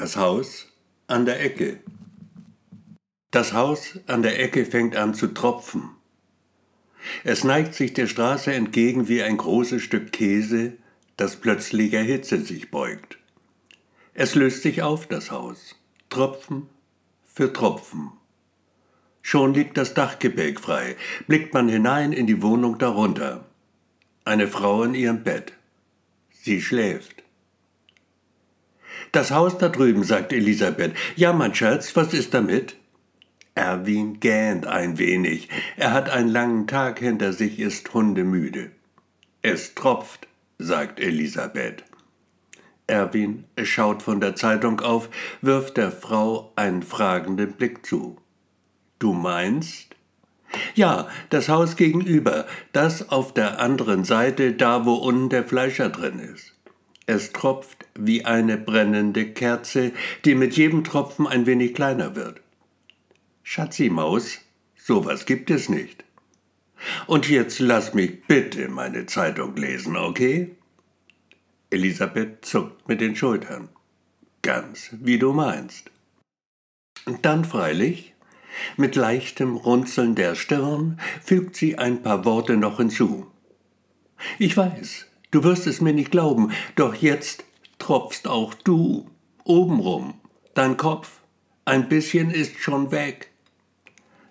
Das Haus an der Ecke. Das Haus an der Ecke fängt an zu tropfen. Es neigt sich der Straße entgegen wie ein großes Stück Käse, das plötzlicher Hitze sich beugt. Es löst sich auf, das Haus, Tropfen für Tropfen. Schon liegt das Dachgebälk frei, blickt man hinein in die Wohnung darunter. Eine Frau in ihrem Bett. Sie schläft. Das Haus da drüben, sagt Elisabeth. Ja, mein Schatz, was ist damit? Erwin gähnt ein wenig. Er hat einen langen Tag hinter sich, ist hundemüde. Es tropft, sagt Elisabeth. Erwin schaut von der Zeitung auf, wirft der Frau einen fragenden Blick zu. Du meinst? Ja, das Haus gegenüber, das auf der anderen Seite, da wo unten der Fleischer drin ist. Es tropft wie eine brennende Kerze, die mit jedem Tropfen ein wenig kleiner wird. Schatzi Maus, sowas gibt es nicht. Und jetzt lass mich bitte meine Zeitung lesen, okay? Elisabeth zuckt mit den Schultern. Ganz wie du meinst. Dann freilich, mit leichtem Runzeln der Stirn, fügt sie ein paar Worte noch hinzu. Ich weiß, Du wirst es mir nicht glauben, doch jetzt tropfst auch du obenrum. Dein Kopf, ein bisschen ist schon weg.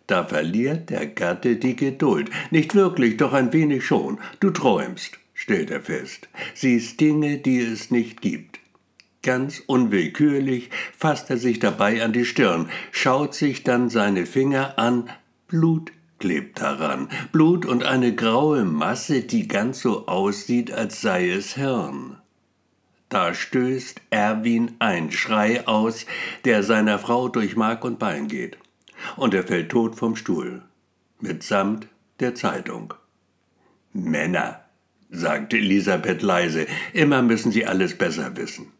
Da verliert der Gatte die Geduld. Nicht wirklich, doch ein wenig schon. Du träumst, stellt er fest, siehst Dinge, die es nicht gibt. Ganz unwillkürlich fasst er sich dabei an die Stirn, schaut sich dann seine Finger an, Blut klebt daran, Blut und eine graue Masse, die ganz so aussieht, als sei es Hirn. Da stößt Erwin ein Schrei aus, der seiner Frau durch Mark und Bein geht, und er fällt tot vom Stuhl, mitsamt der Zeitung. Männer, sagte Elisabeth leise, immer müssen sie alles besser wissen.